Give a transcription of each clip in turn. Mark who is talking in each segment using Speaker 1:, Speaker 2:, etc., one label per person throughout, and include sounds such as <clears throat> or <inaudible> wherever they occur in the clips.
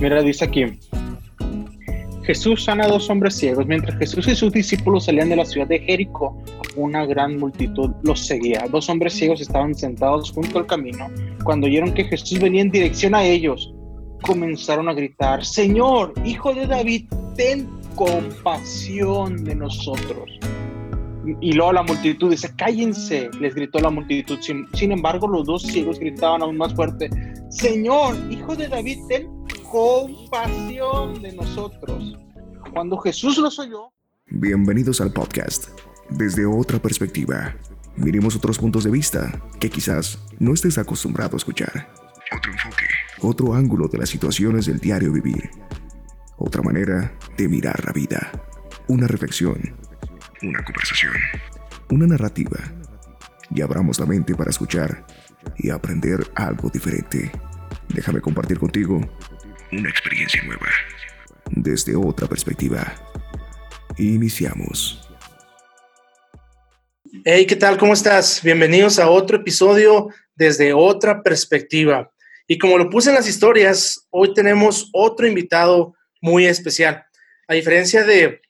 Speaker 1: Mira, dice aquí, Jesús sana a dos hombres ciegos. Mientras Jesús y sus discípulos salían de la ciudad de Jericó, una gran multitud los seguía. Dos hombres ciegos estaban sentados junto al camino. Cuando oyeron que Jesús venía en dirección a ellos, comenzaron a gritar, Señor, hijo de David, ten compasión de nosotros. Y luego la multitud dice, cállense, les gritó la multitud. Sin, embargo, los dos ciegos gritaban aún más fuerte, Señor, hijo de David, ten compasión de nosotros. Cuando Jesús los oyó.
Speaker 2: Bienvenidos al podcast. Desde otra perspectiva, miremos otros puntos de vista que quizás no estés acostumbrado a escuchar. Otro enfoque. Otro ángulo de las situaciones del diario vivir. Otra manera de mirar la vida. Una reflexión una conversación, una narrativa. Y abramos la mente para escuchar y aprender algo diferente. Déjame compartir contigo una experiencia nueva, desde otra perspectiva. Iniciamos.
Speaker 3: Hey, ¿qué tal? ¿Cómo estás? Bienvenidos a otro episodio desde otra perspectiva. Y como lo puse en las historias, hoy tenemos otro invitado muy especial. A diferencia de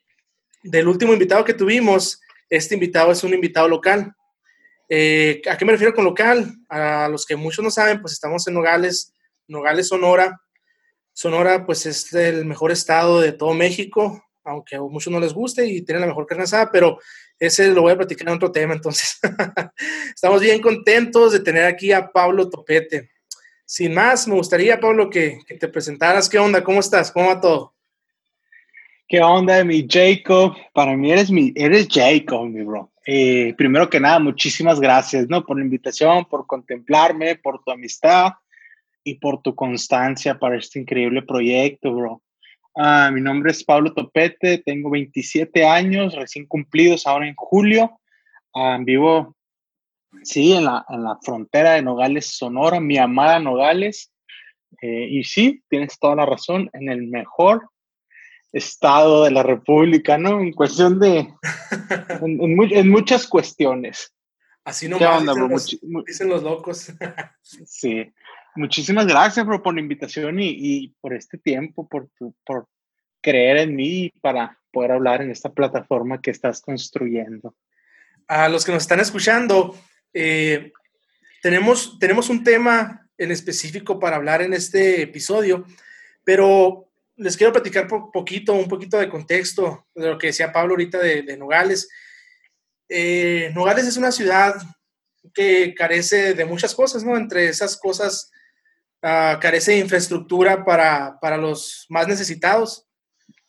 Speaker 3: del último invitado que tuvimos, este invitado es un invitado local. Eh, ¿A qué me refiero con local? A los que muchos no saben, pues estamos en Nogales, Nogales, Sonora. Sonora, pues es el mejor estado de todo México, aunque a muchos no les guste y tiene la mejor carne asada, pero ese lo voy a platicar en otro tema. Entonces, <laughs> estamos bien contentos de tener aquí a Pablo Topete. Sin más, me gustaría, Pablo, que, que te presentaras. ¿Qué onda? ¿Cómo estás? ¿Cómo va todo?
Speaker 1: ¿Qué onda, mi Jacob? Para mí eres mi, eres Jacob, mi bro. Eh, primero que nada, muchísimas gracias, ¿no? Por la invitación, por contemplarme, por tu amistad y por tu constancia para este increíble proyecto, bro. Ah, mi nombre es Pablo Topete, tengo 27 años, recién cumplidos ahora en julio. Ah, vivo, sí, en la, en la frontera de Nogales, Sonora, mi amada Nogales. Eh, y sí, tienes toda la razón, en el mejor Estado de la República, ¿no? En cuestión de. <laughs> en, muchas cuestiones.
Speaker 3: Así no dicen, dicen, los locos. <laughs>
Speaker 1: sí. Muchísimas gracias, bro, por la invitación y, por este tiempo, por, por creer en mí para poder hablar en esta plataforma que estás construyendo.
Speaker 3: A los que nos están escuchando, eh, tenemos, tenemos un tema en específico para hablar en este episodio, pero les quiero platicar un poquito, un poquito de contexto de lo que decía Pablo ahorita de, Nogales. Eh, Nogales es una ciudad que carece de muchas cosas, ¿no? Entre esas cosas, ah, carece de infraestructura para, para, los más necesitados,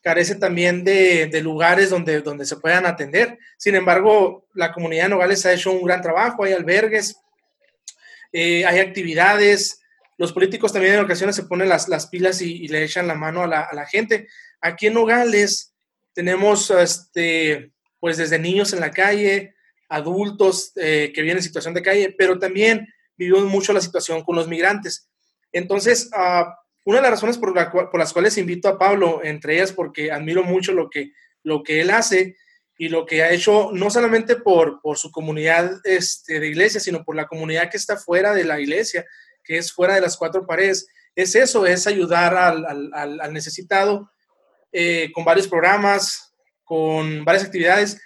Speaker 3: carece también de, de, lugares donde, donde se puedan atender. Sin embargo, la comunidad de Nogales ha hecho un gran trabajo, hay albergues, eh, hay actividades, los políticos también en ocasiones se ponen las, las pilas y, le echan la mano a la, a la, gente. Aquí en Nogales tenemos, este, pues desde niños en la calle, adultos eh, que vienen en situación de calle, pero también vivimos mucho la situación con los migrantes. Entonces, uh, una de las razones por, las cuales invito a Pablo, entre ellas porque admiro mucho lo que, lo que él hace y lo que ha hecho, no solamente por, por su comunidad este, de iglesia, sino por la comunidad que está fuera de la iglesia, que es fuera de las cuatro paredes, es eso, es ayudar al, necesitado eh, con varios programas, con varias actividades,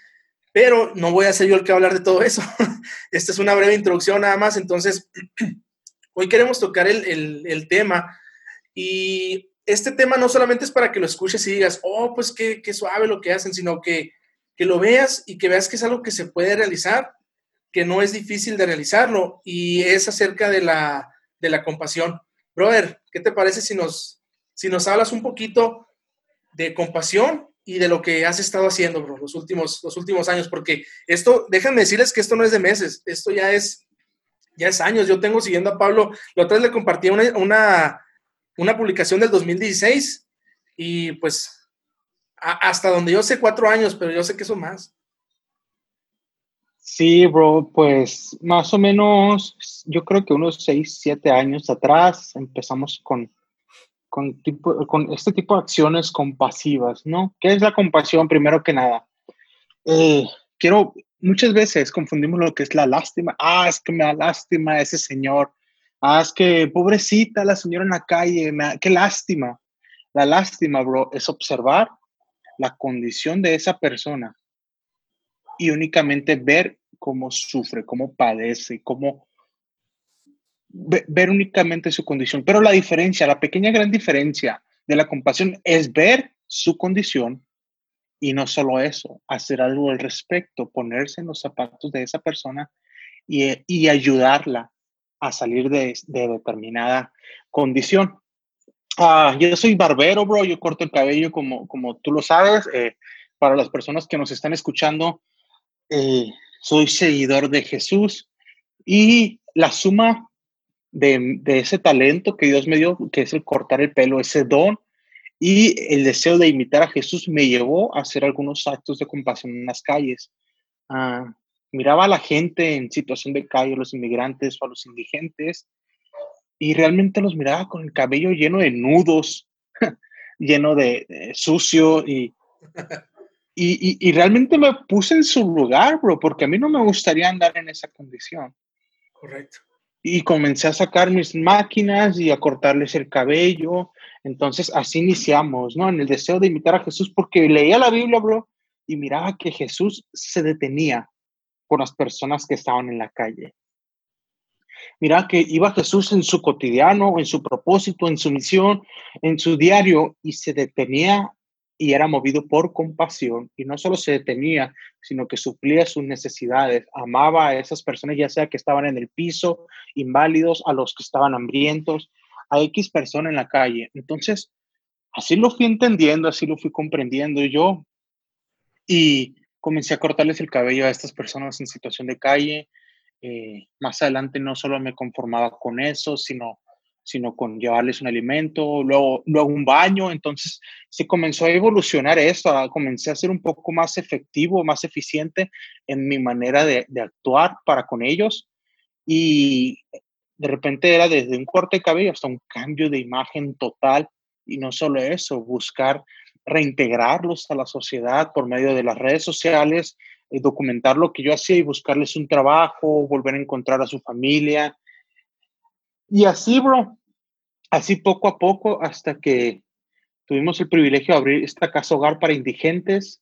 Speaker 3: pero no voy a ser yo el que va a hablar de todo eso. <laughs> Esta es una breve introducción nada más, entonces <clears throat> hoy queremos tocar el, tema y este tema no solamente es para que lo escuches y digas, oh, pues qué, qué suave lo que hacen, sino que, que lo veas y que veas que es algo que se puede realizar, que no es difícil de realizarlo y es acerca de la, de la compasión. Brother, ¿qué te parece si nos, si nos hablas un poquito de compasión y de lo que has estado haciendo, los últimos, los últimos años? Porque esto, déjenme decirles que esto no es de meses, esto ya es, ya es años. Yo tengo siguiendo a Pablo, la otra vez le compartí una, una, publicación del 2016 y pues hasta donde yo sé cuatro años, pero yo sé que son más.
Speaker 1: Sí, bro, pues más o menos, yo creo que unos 6, 7 años atrás empezamos con, con, tipo, con este tipo de acciones compasivas, ¿no? ¿Qué es la compasión primero que nada? Eh, quiero, muchas veces confundimos lo que es la lástima. Ah, es que me da lástima ese señor. Ah, es que pobrecita la señora en la calle, me qué lástima. La lástima, bro, es observar la condición de esa persona y únicamente ver cómo sufre, cómo padece, cómo ver únicamente su condición. Pero la diferencia, la pequeña gran diferencia de la compasión es ver su condición y no solo eso, hacer algo al respecto, ponerse en los zapatos de esa persona y, ayudarla a salir de, determinada condición. Ah, yo soy barbero, bro, yo corto el cabello como, como tú lo sabes. Eh, para las personas que nos están escuchando, eh, soy seguidor de Jesús y la suma de, de, ese talento que Dios me dio, que es el cortar el pelo, ese don y el deseo de imitar a Jesús me llevó a hacer algunos actos de compasión en las calles. Ah, miraba a la gente en situación de calle, a los inmigrantes o a los indigentes, y realmente los miraba con el cabello lleno de nudos, <laughs> lleno de, sucio, <laughs> y, y, y, realmente me puse en su lugar, bro, porque a mí no me gustaría andar en esa condición.
Speaker 3: Correcto.
Speaker 1: Y comencé a sacar mis máquinas y a cortarles el cabello entonces, así iniciamos, ¿no? En el deseo de imitar a Jesús, porque leía la Biblia, bro, y miraba que Jesús se detenía por las personas que estaban en la calle. Miraba que iba Jesús en su cotidiano, en su propósito, en su misión, en su diario, y se detenía y era movido por compasión. Y no solo se detenía, sino que suplía sus necesidades. Amaba a esas personas, ya sea que estaban en el piso, inválidos, a los que estaban hambrientos, a X persona en la calle. Entonces, así lo fui entendiendo, así lo fui comprendiendo yo. Y comencé a cortarles el cabello a estas personas en situación de calle. Eh, más adelante no solo me conformaba con eso, sino, sino con llevarles un alimento, luego, luego un baño. Entonces se comenzó a evolucionar esto, comencé a ser un poco más efectivo, más eficiente en mi manera de, de actuar para con ellos. Y de repente era desde un corte de cabello hasta un cambio de imagen total y no solo eso, buscar reintegrarlos a la sociedad por medio de las redes sociales, eh, documentar lo que yo hacía y buscarles un trabajo, volver a encontrar a su familia. Y así, bro, así poco a poco hasta que tuvimos el privilegio de abrir esta casa hogar para indigentes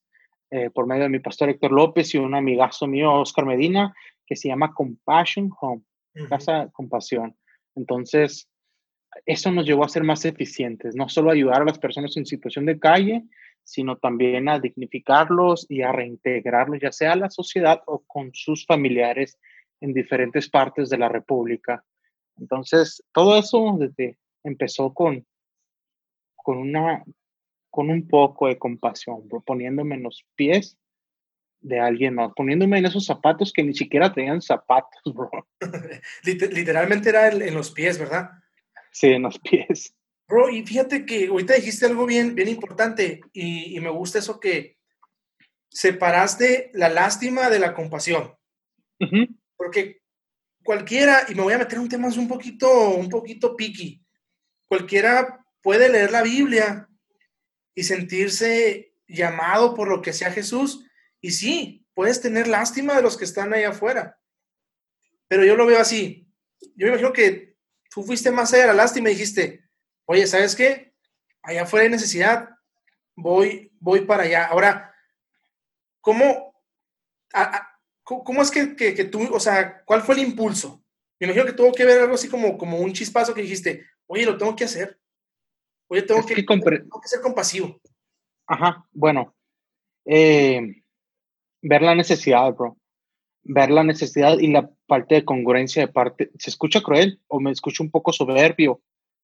Speaker 1: eh, por medio de mi pastor Héctor López y un amigazo mío, Oscar Medina, que se llama Compassion Home casa compasión. Entonces, eso nos llevó a ser más eficientes, no solo ayudar a las personas en situación de calle, sino también a dignificarlos y a reintegrarlos, ya sea a la sociedad o con sus familiares en diferentes partes de la República. Entonces, todo eso empezó con, con, una, con un poco de compasión, poniéndome los pies de alguien más, poniéndome en esos zapatos que ni siquiera tenían zapatos, bro. <laughs>
Speaker 3: Literalmente era en los pies, ¿verdad?
Speaker 1: Sí, en los pies.
Speaker 3: Bro, y fíjate que ahorita dijiste algo bien, bien importante y, me gusta eso que separaste la lástima de la compasión. Porque cualquiera, y me voy a meter en un tema un poquito, un poquito piqui, cualquiera puede leer la Biblia y sentirse llamado por lo que sea Jesús, y sí, puedes tener lástima de los que están ahí afuera. Pero yo lo veo así. Yo me imagino que tú fuiste más allá de la lástima y dijiste, oye, ¿sabes qué? Allá afuera hay necesidad, voy, voy para allá. Ahora, ¿cómo, cómo es que, que, tú, o sea, cuál fue el impulso? Me imagino que tuvo que ver algo así como, como un chispazo que dijiste, oye, lo tengo que hacer. Oye, tengo, que, tengo que ser compasivo.
Speaker 1: Ajá, bueno. Eh, ver la necesidad, bro. Ver la necesidad y la parte de congruencia de parte. Se escucha cruel o me escucho un poco soberbio,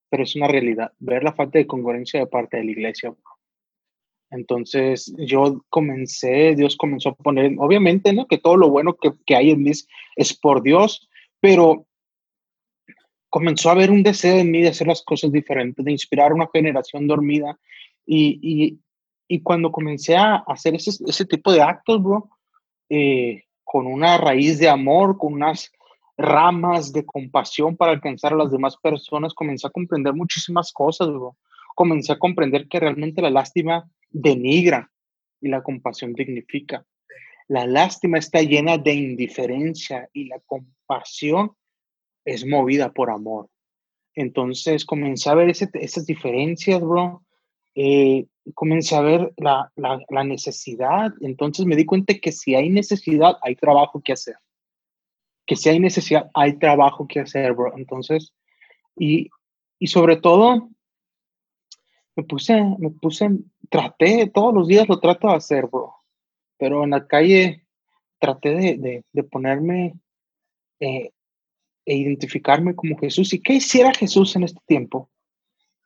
Speaker 1: pero es una realidad. Ver la falta de congruencia de parte de la iglesia, bro. Entonces yo comencé, Dios comenzó a poner, obviamente, ¿no? Que todo lo bueno que, que hay en mí es, por Dios, pero comenzó a haber un deseo en mí de hacer las cosas diferentes, de inspirar una generación dormida. Y, y, y cuando comencé a hacer ese, ese tipo de actos, bro, eh, con una raíz de amor, con unas ramas de compasión para alcanzar a las demás personas, comencé a comprender muchísimas cosas, bro. Comencé a comprender que realmente la lástima denigra y la compasión dignifica. La lástima está llena de indiferencia y la compasión es movida por amor. Entonces comencé a ver esas diferencias, bro, eh, comencé a ver la, la, la, necesidad. Entonces me di cuenta que si hay necesidad, hay trabajo que hacer. Que si hay necesidad, hay trabajo que hacer, bro. Entonces, y, y sobre todo, me puse, me puse, traté, todos los días lo trato de hacer, bro. Pero en la calle traté de, de, de ponerme eh, e identificarme como Jesús. ¿Y qué hiciera Jesús en este tiempo?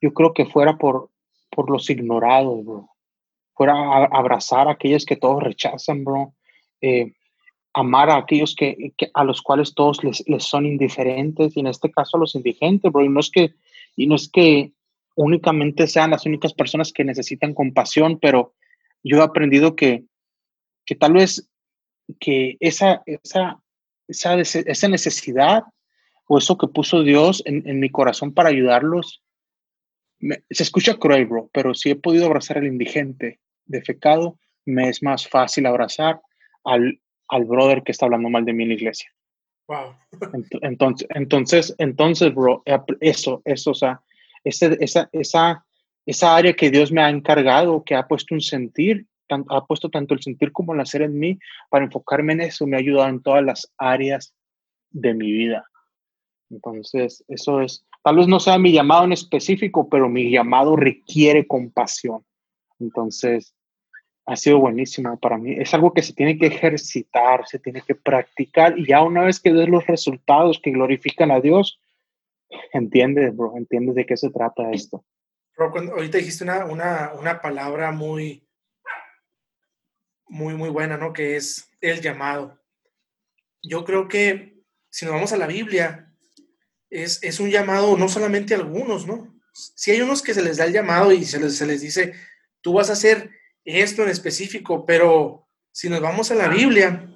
Speaker 1: Yo creo que fuera por, por los ignorados, bro. Fuera abrazar a aquellos que todos rechazan, bro. Eh, amar a aquellos que, a los cuales todos les, son indiferentes y en este caso a los indigentes, bro. Y no es que, y no es que únicamente sean las únicas personas que necesitan compasión, pero yo he aprendido que, que tal vez que esa, esa, esa, necesidad o eso que puso Dios en mi corazón para ayudarlos, me, se escucha cruel, bro, pero si he podido abrazar al indigente defecado, me es más fácil abrazar al, al brother que está hablando mal de mí en la iglesia.
Speaker 3: Wow.
Speaker 1: entonces, entonces, entonces, bro, eso, eso, o sea, ese, esa, esa, esa área que Dios me ha encargado, que ha puesto un sentir, ha puesto tanto el sentir como el hacer en mí, para enfocarme en eso, me ha ayudado en todas las áreas de mi vida. Entonces, eso es, tal vez no sea mi llamado en específico, pero mi llamado requiere compasión. Entonces, ha sido buenísimo para mí. Es algo que se tiene que ejercitar, se tiene que practicar y ya una vez que ves los resultados que glorifican a Dios, entiendes, bro, entiendes de qué se trata esto.
Speaker 3: Bro, cuando, ahorita dijiste una, una, una palabra muy, muy, muy buena, ¿no? Que es el llamado. Yo creo que si nos vamos a la Biblia, es, es un llamado no solamente a algunos, ¿no? Si hay unos que se les da el llamado y se les, se les dice, tú vas a hacer esto en específico, pero si nos vamos a la Biblia,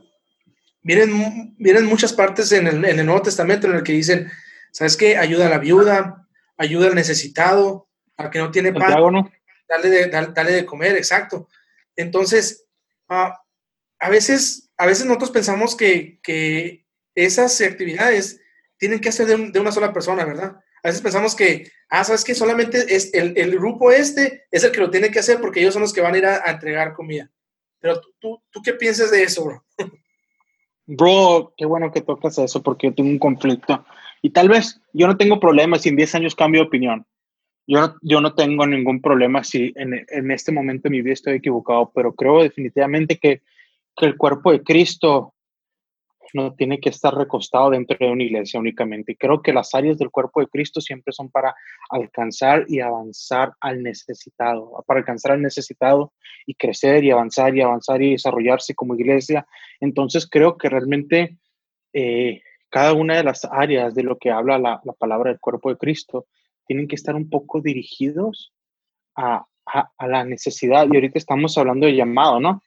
Speaker 3: vienen, vienen muchas partes en el, en el Nuevo Testamento en el que dicen, ¿sabes qué? Ayuda a la viuda, ayuda al necesitado, al que no tiene pan,
Speaker 1: ¿no?
Speaker 3: dale, de, dale, dale, de comer, exacto. Entonces, uh, a, veces, a veces nosotros pensamos que, que esas actividades tienen que hacer de, un, de, una sola persona, ¿verdad? A veces pensamos que, ah, ¿sabes qué? Solamente es el, el, grupo este es el que lo tiene que hacer porque ellos son los que van a ir a, entregar comida. Pero tú, tú, tú, qué piensas de eso, bro?
Speaker 1: Bro, qué bueno que tocas eso porque yo tengo un conflicto. Y tal vez yo no tengo problemas si en 10 años cambio de opinión. Yo no, yo no tengo ningún problema si en, en este momento de mi vida estoy equivocado, pero creo definitivamente que, que el cuerpo de Cristo no tiene que estar recostado dentro de una iglesia únicamente. Creo que las áreas del cuerpo de Cristo siempre son para alcanzar y avanzar al necesitado, para alcanzar al necesitado y crecer y avanzar y avanzar y desarrollarse como iglesia. Entonces creo que realmente eh, cada una de las áreas de lo que habla la, la, palabra del cuerpo de Cristo tienen que estar un poco dirigidos a, a, a la necesidad. Y ahorita estamos hablando de llamado, ¿no?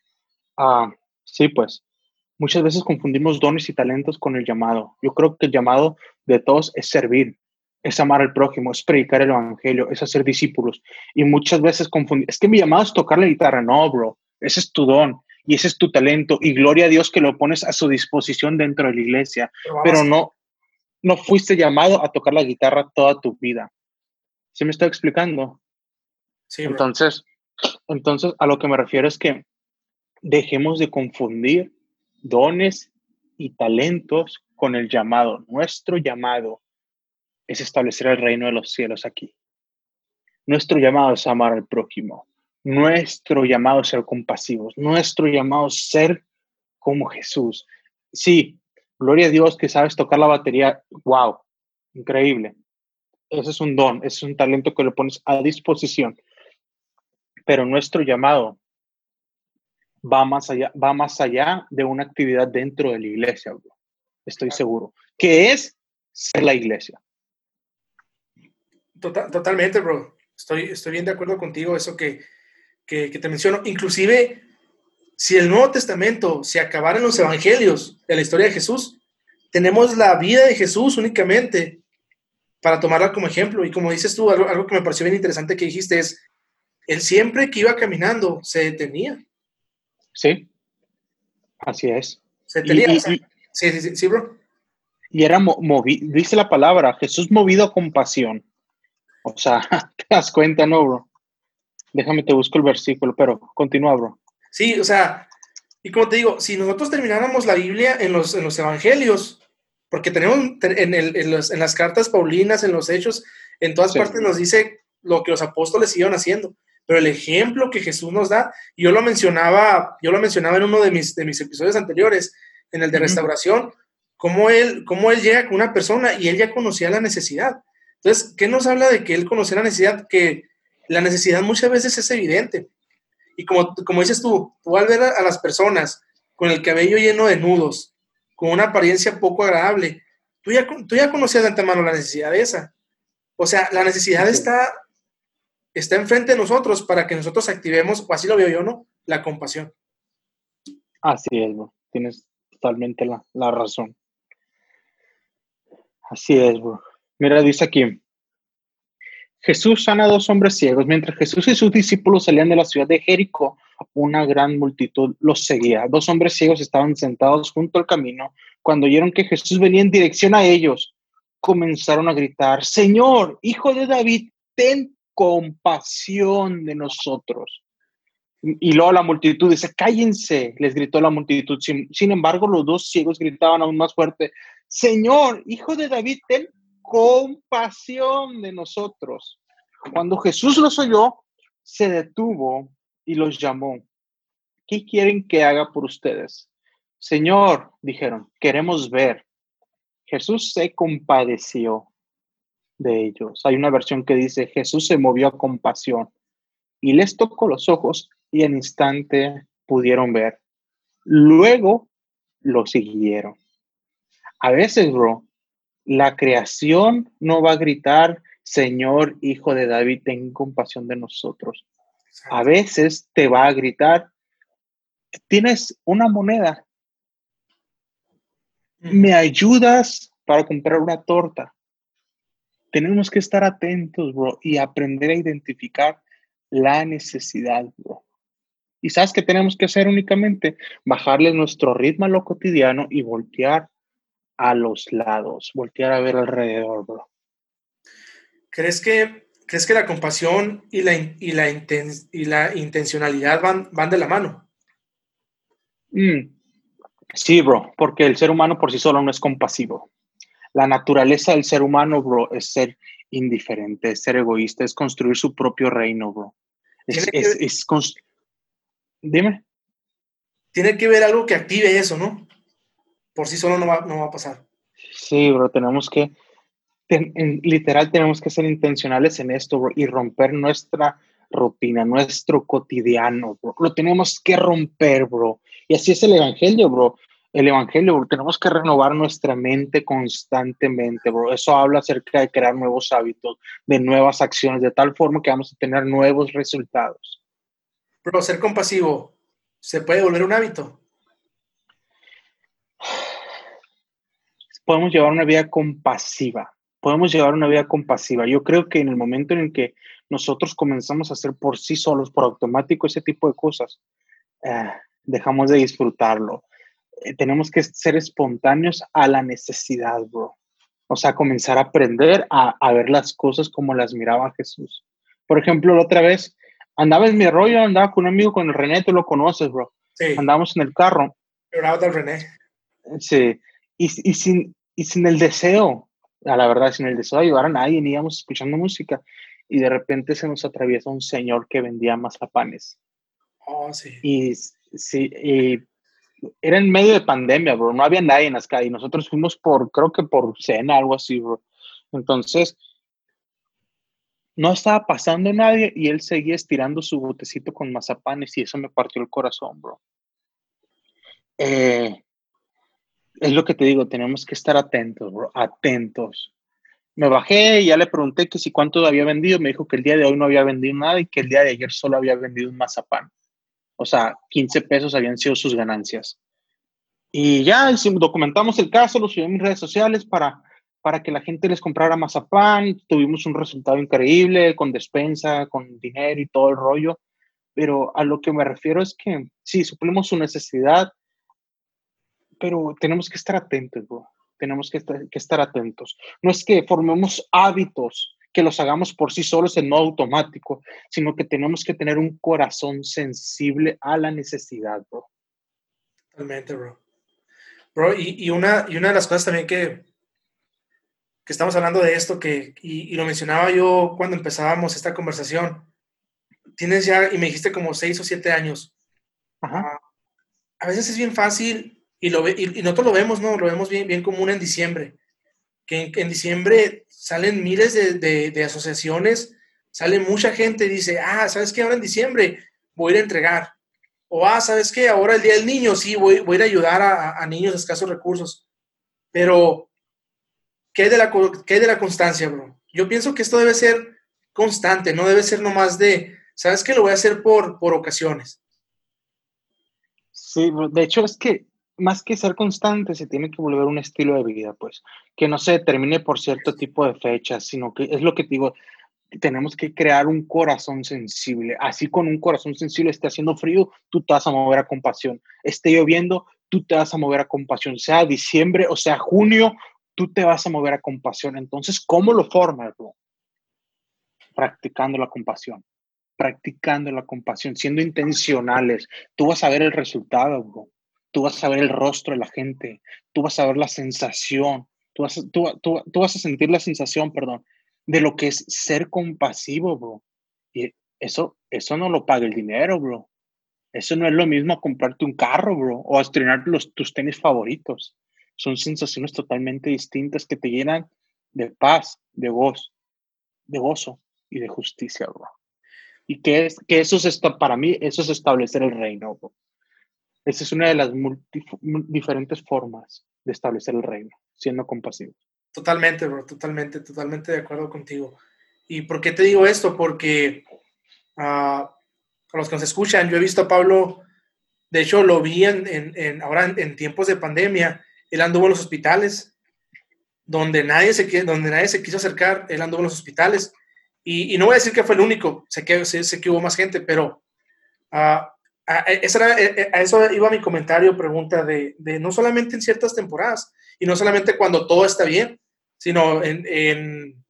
Speaker 1: Ah, sí, pues muchas veces confundimos dones y talentos con el llamado. Yo creo que el llamado de todos es servir, es amar al prójimo, es predicar el evangelio, es hacer discípulos. Y muchas veces confundimos, es que mi llamado es tocar la guitarra. No, bro, ese es tu don y ese es tu talento. Y gloria a Dios que lo pones a su disposición dentro de la iglesia. Pero, Pero no, no fuiste llamado a tocar la guitarra toda tu vida. ¿Sí me estoy explicando?
Speaker 3: Sí,
Speaker 1: entonces, entonces, a lo que me refiero es que dejemos de confundir dones y talentos con el llamado. Nuestro llamado es establecer el reino de los cielos aquí. Nuestro llamado es amar al prójimo. Nuestro llamado es ser compasivos. Nuestro llamado es ser como Jesús. Sí, gloria a Dios que sabes tocar la batería. Wow, increíble. Ese es un don, ese es un talento que lo pones a disposición. Pero nuestro llamado va más allá, va más allá de una actividad dentro de la iglesia, bro. estoy seguro, que es ser la iglesia.
Speaker 3: Total, totalmente, bro. Estoy, estoy bien de acuerdo contigo, eso que, que, que, te menciono. Inclusive, si el Nuevo Testamento se acabara en los evangelios de la historia de Jesús, tenemos la vida de Jesús únicamente para tomarla como ejemplo. Y como dices tú, algo, algo que me pareció bien interesante que dijiste es, él siempre que iba caminando se detenía
Speaker 1: Sí, así es.
Speaker 3: Se tenía, y, y, sí, sí, sí, sí, bro.
Speaker 1: Y era movido, dice la palabra, Jesús movido a compasión. O sea, <laughs> te das cuenta, ¿no, bro? Déjame te busco el versículo, pero continúa, bro.
Speaker 3: Sí, o sea, y como te digo, si nosotros termináramos la Biblia en los, en los evangelios, porque tenemos en, el, en, los, en, las cartas paulinas, en los hechos, en todas partes nos dice lo que los apóstoles siguieron haciendo. Pero el ejemplo que Jesús nos da, yo lo mencionaba, yo lo mencionaba en uno de mis, de mis episodios anteriores, en el de restauración, cómo él, cómo él llega con una persona y él ya conocía la necesidad. Entonces, ¿qué nos habla de que él conocía la necesidad? Que la necesidad muchas veces es evidente. Y como, como dices tú, tú al ver a, las personas con el cabello lleno de nudos, con una apariencia poco agradable, tú ya, tú ya conocías de antemano la necesidad de esa. O sea, la necesidad está, está enfrente de nosotros para que nosotros activemos, o así lo veo yo, ¿no? La compasión.
Speaker 1: Así es, bro. Tienes totalmente la, la razón. Así es, bro. Mira, dice aquí, Jesús sana a dos hombres ciegos. Mientras Jesús y sus discípulos salían de la ciudad de Jericó, una gran multitud los seguía. Dos hombres ciegos estaban sentados junto al camino. Cuando oyeron que Jesús venía en dirección a ellos, comenzaron a gritar, Señor, hijo de David, ten compasión de nosotros. Y luego la multitud dice, cállense, les gritó la multitud. Sin, embargo, los dos ciegos gritaban aún más fuerte, Señor, hijo de David, ten compasión de nosotros. Cuando Jesús los oyó, se detuvo y los llamó. ¿Qué quieren que haga por ustedes? Señor, dijeron, queremos ver. Jesús se compadeció de ellos. Hay una versión que dice, Jesús se movió a compasión y les tocó los ojos y en instante pudieron ver. Luego lo siguieron. A veces, bro, la creación no va a gritar, Señor, hijo de David, ten compasión de nosotros. A veces te va a gritar, tienes una moneda, me ayudas para comprar una torta. Tenemos que estar atentos, bro, y aprender a identificar la necesidad, bro. Y sabes que tenemos que hacer únicamente bajarle nuestro ritmo a lo cotidiano y voltear a los lados, voltear a ver alrededor, bro.
Speaker 3: ¿Crees que, ¿crees que la compasión y la, y la, y la intencionalidad van, van de la mano?
Speaker 1: Mm. Sí, bro, porque el ser humano por sí solo no es compasivo. La naturaleza del ser humano, bro, es ser indiferente, es ser egoísta, es construir su propio reino, bro. Es, es, Dime.
Speaker 3: Tiene que ver algo que active eso, ¿no? por sí solo no va, no va a pasar.
Speaker 1: Sí, bro, tenemos que, literal, tenemos que ser intencionales en esto, bro, y romper nuestra rutina, nuestro cotidiano, bro. Lo tenemos que romper, bro. Y así es el Evangelio, bro. El Evangelio, bro. Tenemos que renovar nuestra mente constantemente, bro. Eso habla acerca de crear nuevos hábitos, de nuevas acciones, de tal forma que vamos a tener nuevos resultados.
Speaker 3: Bro, ser compasivo, ¿se puede volver un hábito?
Speaker 1: podemos llevar una vida compasiva. Podemos llevar una vida compasiva. Yo creo que en el momento en el que nosotros comenzamos a hacer por sí solos, por automático, ese tipo de cosas, eh, dejamos de disfrutarlo. Eh, tenemos que ser espontáneos a la necesidad, bro. O sea, comenzar a aprender a, a, ver las cosas como las miraba Jesús. Por ejemplo, la otra vez andaba en mi rollo, andaba con un amigo, con el René, tú lo conoces, bro. Sí. Andábamos en el carro.
Speaker 3: Lloraba del René.
Speaker 1: Sí. Y, y, sin, y sin el deseo, a la verdad, sin el deseo de ayudar a nadie, ni íbamos escuchando música. Y de repente se nos atraviesa un señor que vendía mazapanes.
Speaker 3: Oh, sí.
Speaker 1: Y, sí, y era en medio de pandemia, bro. No había nadie en las calles. Nosotros fuimos por, creo que por cena, algo así, bro. Entonces, no estaba pasando nadie y él seguía estirando su botecito con mazapanes y eso me partió el corazón, bro. Eh, es lo que te digo, tenemos que estar atentos, bro, atentos. Me bajé y ya le pregunté que si cuánto había vendido, me dijo que el día de hoy no había vendido nada y que el día de ayer solo había vendido un mazapán. O sea, 15 pesos habían sido sus ganancias. Y ya documentamos el caso, lo subí en redes sociales para, para que la gente les comprara mazapán. Tuvimos un resultado increíble con despensa, con dinero y todo el rollo. Pero a lo que me refiero es que sí, suplimos su necesidad, pero tenemos que estar atentos. Tenemos que estar atentos. No es que formemos hábitos que los hagamos por sí solos en modo automático, sino que tenemos que tener un corazón sensible a la necesidad, bro.
Speaker 3: Totalmente, bro. Bro, y, una, y una de las cosas también que, que estamos hablando de esto, que, y, lo mencionaba yo cuando empezábamos esta conversación, tienes ya, y me dijiste como seis o siete años. Ajá. a veces es bien fácil, y, lo, y, y nosotros lo vemos, ¿no? Lo vemos bien, bien común en diciembre que en, diciembre salen miles de, asociaciones, sale mucha gente y dice, ah, ¿sabes qué? Ahora en diciembre voy a ir a entregar. O, ah, ¿sabes qué? Ahora el Día del Niño, sí, voy, voy a ir a ayudar a, niños de escasos recursos. Pero, ¿qué hay, de la, ¿qué de la constancia, bro? Yo pienso que esto debe ser constante, no debe ser nomás de, ¿sabes qué? Lo voy a hacer por, por ocasiones.
Speaker 1: Sí, de hecho es que más que ser constante, se tiene que volver un estilo de vida, pues, que no se determine por cierto tipo de fechas, sino que es lo que te digo, tenemos que crear un corazón sensible. Así con un corazón sensible esté haciendo frío, tú te vas a mover a compasión. Esté lloviendo, tú te vas a mover a compasión. Sea diciembre o sea junio, tú te vas a mover a compasión. Entonces, ¿cómo lo formas, bro? Practicando la compasión. Practicando la compasión, siendo intencionales. Tú vas a ver el resultado, bro tú vas a ver el rostro de la gente, tú vas a ver la sensación, tú vas, a sentir la sensación, perdón, de lo que es ser compasivo, bro. Y eso, eso no lo paga el dinero, bro. Eso no es lo mismo a comprarte un carro, bro, o a estrenar los, tus tenis favoritos. Son sensaciones totalmente distintas que te llenan de paz, de gozo, de gozo y de justicia, bro. Y que, es, que eso es, para mí, eso es establecer el reino, bro. Esa es una de las diferentes formas de establecer el reino, siendo compasivo.
Speaker 3: Totalmente, bro, totalmente, totalmente de acuerdo contigo. ¿Y por qué te digo esto? Porque uh, los que nos escuchan, yo he visto a Pablo, de hecho lo vi en, en, ahora en, tiempos de pandemia, él anduvo en los hospitales, donde nadie se, donde nadie se quiso acercar, él anduvo en los hospitales. Y, no voy a decir que fue el único, sé que, sé, que hubo más gente, pero uh, e, e, a, eso iba mi comentario, pregunta de, no solamente en ciertas temporadas y no solamente cuando todo está bien, sino en,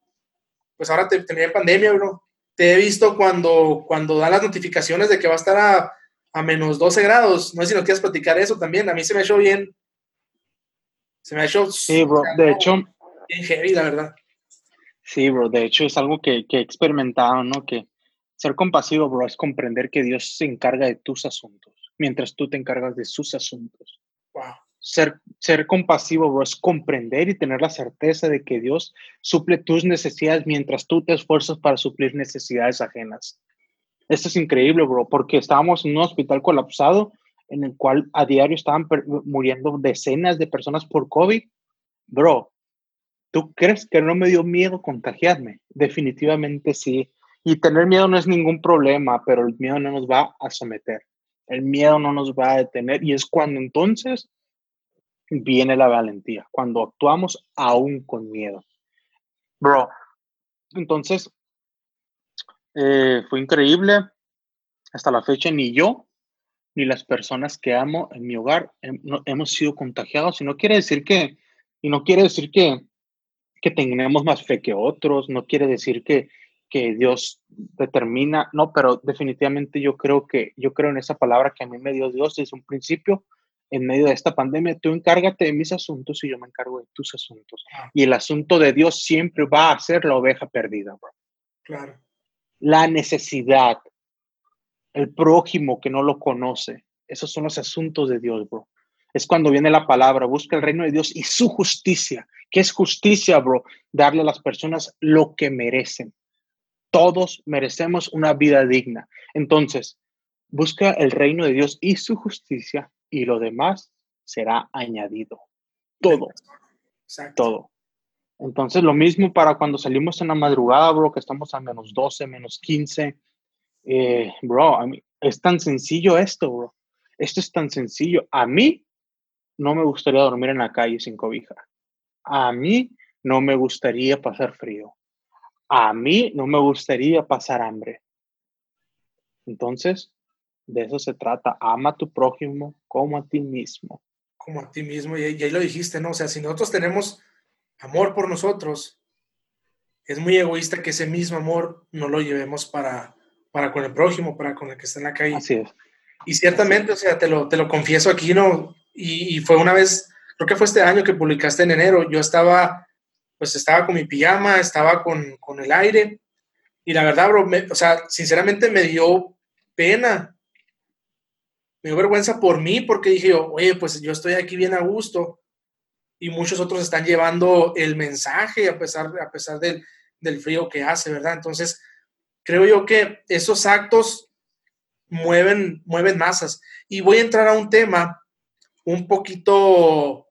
Speaker 3: pues ahora te, en pandemia, bro. Te he visto cuando, cuando dan las notificaciones de que va a estar a, a menos 12 grados. No sé si nos quieres platicar eso también. A mí se me ha hecho bien. Se me ha hecho.
Speaker 1: Sí, bro. De hecho.
Speaker 3: Bien heavy, la verdad.
Speaker 1: Sí, bro. De hecho, es algo que, que he experimentado, ¿no? Que ser compasivo, bro, es comprender que Dios se encarga de tus asuntos, mientras tú te encargas de sus asuntos. Wow. Ser, ser compasivo, bro, es comprender y tener la certeza de que Dios suple tus necesidades mientras tú te esfuerzas para suplir necesidades ajenas. Esto es increíble, bro, porque estábamos en un hospital colapsado en el cual a diario estaban muriendo decenas de personas por COVID. Bro, ¿tú crees que no me dio miedo contagiarme? Definitivamente sí. Y tener miedo no es ningún problema, pero el miedo no nos va a someter. El miedo no nos va a detener y es cuando entonces viene la valentía, cuando actuamos aún con miedo. Bro, entonces eh, fue increíble. Hasta la fecha ni yo ni las personas que amo en mi hogar hemos sido contagiados y no quiere decir que y no quiere decir que que tengamos más fe que otros, no quiere decir que que Dios determina, no, pero definitivamente yo creo que, yo creo en esa palabra que a mí me dio Dios desde un principio, en medio de esta pandemia, tú encárgate de mis asuntos y yo me encargo de tus asuntos. Ah. Y el asunto de Dios siempre va a ser la oveja perdida, bro.
Speaker 3: Claro.
Speaker 1: La necesidad, el prójimo que no lo conoce, esos son los asuntos de Dios, bro. Es cuando viene la palabra, busca el reino de Dios y su justicia. ¿Qué es justicia, bro? Darle a las personas lo que merecen todos merecemos una vida digna. Entonces, busca el reino de Dios y su justicia y lo demás será añadido. Todo. Todo. Entonces, lo mismo para cuando salimos en la madrugada, bro, que estamos a menos 12, menos 15. Eh, bro, a mí, es tan sencillo esto, bro. Esto es tan sencillo. A mí no me gustaría dormir en la calle sin cobija. A mí no me gustaría pasar frío a mí no me gustaría pasar hambre. Entonces, de eso se trata. Ama a tu prójimo como a ti mismo.
Speaker 3: Como a ti mismo. Y, ahí lo dijiste, ¿no? O sea, si nosotros tenemos amor por nosotros, es muy egoísta que ese mismo amor no lo llevemos para, para con el prójimo, para con el que está en la calle.
Speaker 1: Así es.
Speaker 3: Y ciertamente, o sea, te lo, te lo confieso aquí, ¿no? Y, y, fue una vez, creo que fue este año que publicaste en enero, yo estaba, pues estaba con mi pijama, estaba con, con el aire, y la verdad, bro, o sea, sinceramente me dio pena, me dio vergüenza por mí, porque dije oye, pues yo estoy aquí bien a gusto, y muchos otros están llevando el mensaje a pesar, a pesar del, del frío que hace, ¿verdad? Entonces, creo yo que esos actos mueven, mueven masas. Y voy a entrar a un tema un poquito,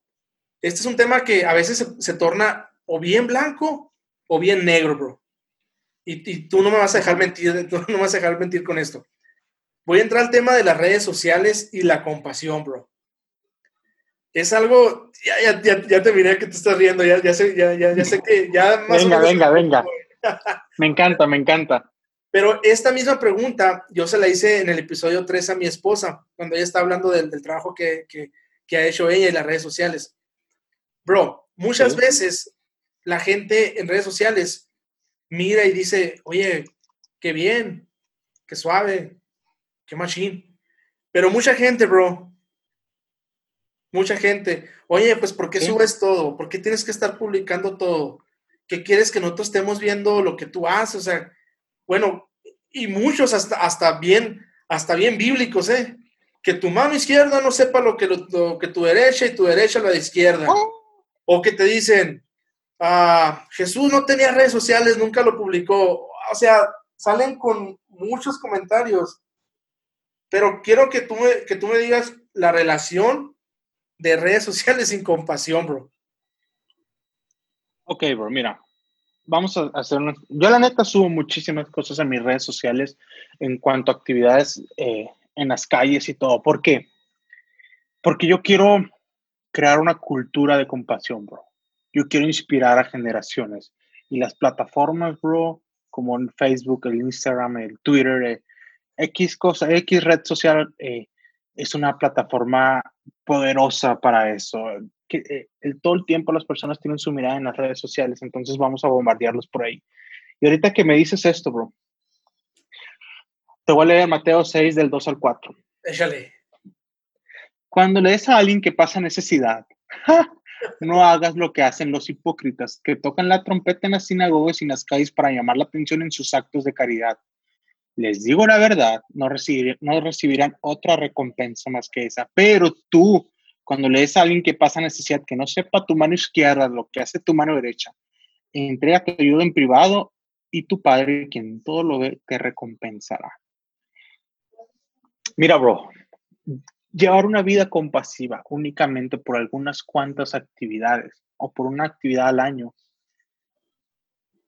Speaker 3: este es un tema que a veces se, torna o bien blanco o bien negro, bro. Y, y, tú no me vas a dejar mentir, <laughs> tú no me vas a dejar mentir con esto. Voy a entrar al tema de las redes sociales y la compasión, bro es algo, ya, ya, ya, te miré que te estás riendo, ya, ya, sé, ya, ya, sé que ya <laughs>
Speaker 1: más Venga, venga, venga. <laughs> me encanta, me encanta.
Speaker 3: Pero esta misma pregunta yo se la hice en el episodio 3 a mi esposa, cuando ella está hablando del, del trabajo que, que, que, ha hecho ella y las redes sociales. Bro, muchas veces la gente en redes sociales mira y dice, oye, qué bien, qué suave, qué machine. Pero mucha gente, bro, mucha gente, oye, pues ¿por qué subes todo? ¿Por qué tienes que estar publicando todo? ¿Qué quieres que nosotros estemos viendo lo que tú haces? O sea, bueno, y muchos hasta, hasta bien, hasta bien bíblicos, ¿eh? Que tu mano izquierda no sepa lo que, lo, que tu derecha y tu derecha la izquierda. Oh. O que te dicen, Jesús no tenía redes sociales, nunca lo publicó. O sea, salen con muchos comentarios. Pero quiero que tú que tú me digas la relación de redes sociales sin compasión, bro.
Speaker 1: Ok, bro, mira, vamos a hacer una... Yo la neta subo muchísimas cosas en mis redes sociales en cuanto a actividades eh, en las calles y todo. ¿Por qué? Porque yo quiero crear una cultura de compasión, bro. Yo quiero inspirar a generaciones. Y las plataformas, bro, como en Facebook, el Instagram, el Twitter, eh, X cosa, X red social, eh, es una plataforma poderosa para eso. Que, eh, el, todo el tiempo las personas tienen su mirada en las redes sociales, entonces vamos a bombardearlos por ahí. Y ahorita que me dices esto, bro, te voy a leer Mateo 6 del 2 al 4.
Speaker 3: Échale.
Speaker 1: Cuando lees a alguien que pasa necesidad, <laughs> no hagas lo que hacen los hipócritas, que tocan la trompeta en las sinagogas y en las calles para llamar la atención en sus actos de caridad les digo la verdad, no, no recibirán otra recompensa más que esa. Pero tú, cuando lees a alguien que pasa necesidad, que no sepa tu mano izquierda lo que hace tu mano derecha, entrega tu ayuda en privado y tu padre, quien todo lo ve, te recompensará. Mira, bro, llevar una vida compasiva únicamente por algunas cuantas actividades o por una actividad al año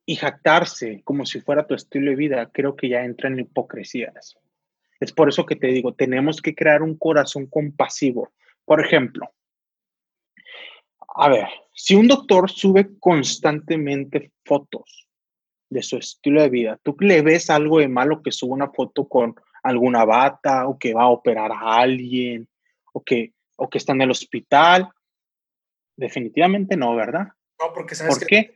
Speaker 1: y jactarse como si fuera tu estilo de vida, creo que ya entra en hipocresías. Es por eso que te digo, tenemos que crear un corazón compasivo. Por ejemplo, a ver, si un doctor sube constantemente fotos de su estilo de vida, tú le ves algo de malo que sube una foto con alguna bata o que va a operar a alguien o que, o que está en el hospital, definitivamente no, ¿verdad?
Speaker 3: No, porque sabes
Speaker 1: ¿Por qué?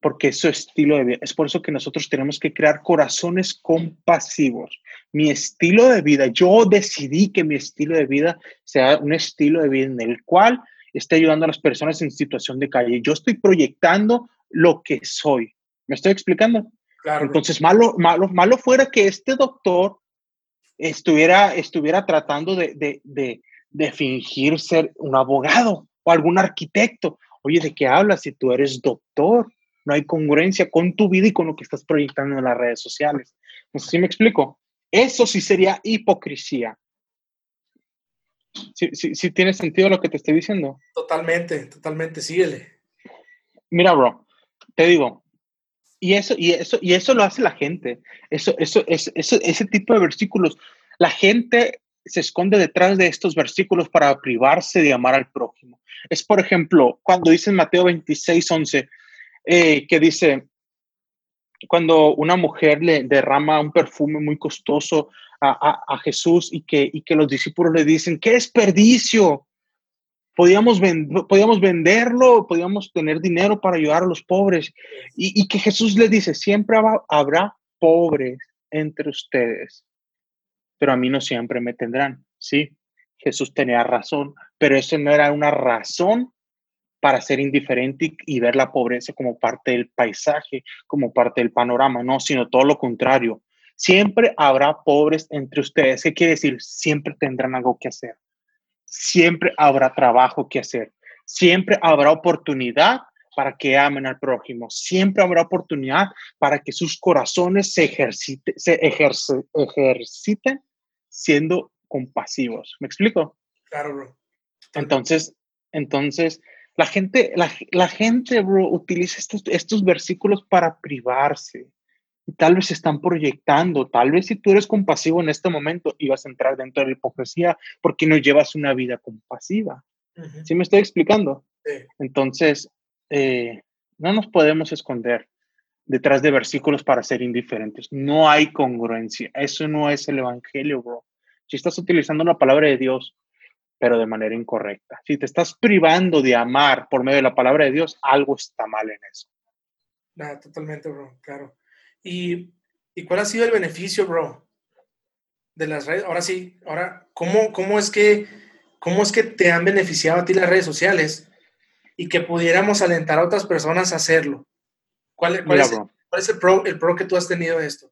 Speaker 1: porque es su estilo de vida. Es por eso que nosotros tenemos que crear corazones compasivos. Mi estilo de vida, yo decidí que mi estilo de vida sea un estilo de vida en el cual esté ayudando a las personas en situación de calle. Yo estoy proyectando lo que soy. ¿Me estoy explicando? Claro. Entonces, malo, malo, malo fuera que este doctor estuviera, estuviera tratando de, de, de, de fingir ser un abogado o algún arquitecto. Oye, ¿de qué hablas si tú eres doctor? no hay congruencia con tu vida y con lo que estás proyectando en las redes sociales. No sé si me explico. Eso sí sería hipocresía. Si tiene sentido lo que te estoy diciendo.
Speaker 3: Totalmente, totalmente, síguele.
Speaker 1: Mira, bro, te digo, y eso, y eso, y eso lo hace la gente. Eso, eso, eso, ese tipo de versículos, la gente se esconde detrás de estos versículos para privarse de amar al prójimo. Es, por ejemplo, cuando dice en Mateo 26, 11, eh, que dice, cuando una mujer le derrama un perfume muy costoso a, Jesús y que, y que los discípulos le dicen, qué desperdicio, Podíamos, podíamos venderlo, podíamos tener dinero para ayudar a los pobres. Y, y que Jesús le dice, siempre habrá pobres entre ustedes, pero a mí no siempre me tendrán. Sí, Jesús tenía razón, pero eso no era una razón para ser indiferente y, ver la pobreza como parte del paisaje, como parte del panorama, no, sino todo lo contrario. Siempre habrá pobres entre ustedes. ¿Qué quiere decir? Siempre tendrán algo que hacer. Siempre habrá trabajo que hacer. Siempre habrá oportunidad para que amen al prójimo. Siempre habrá oportunidad para que sus corazones se, ejercite, se ejerciten siendo compasivos. ¿Me explico?
Speaker 3: Claro, bro.
Speaker 1: Entonces, entonces, la gente, la, gente, bro, utiliza estos, estos versículos para privarse. Tal vez se están proyectando. Tal vez si tú eres compasivo en este momento, ibas a entrar dentro de la hipocresía porque no llevas una vida compasiva. ¿Sí me estoy explicando? Entonces, eh, no nos podemos esconder detrás de versículos para ser indiferentes. No hay congruencia. Eso no es el evangelio, bro. Si estás utilizando la palabra de Dios pero de manera incorrecta. Si te estás privando de amar por medio de la palabra de Dios, algo está mal en eso.
Speaker 3: Nada, totalmente, bro, claro. ¿Y, ¿Y, cuál ha sido el beneficio, bro, de las redes? Ahora sí, ahora, ¿cómo, cómo, es que, ¿cómo es que te han beneficiado a ti las redes sociales y que pudiéramos alentar a otras personas a hacerlo? ¿Cuál, cuál, es, cuál es, el, pro, el pro que tú has tenido de esto?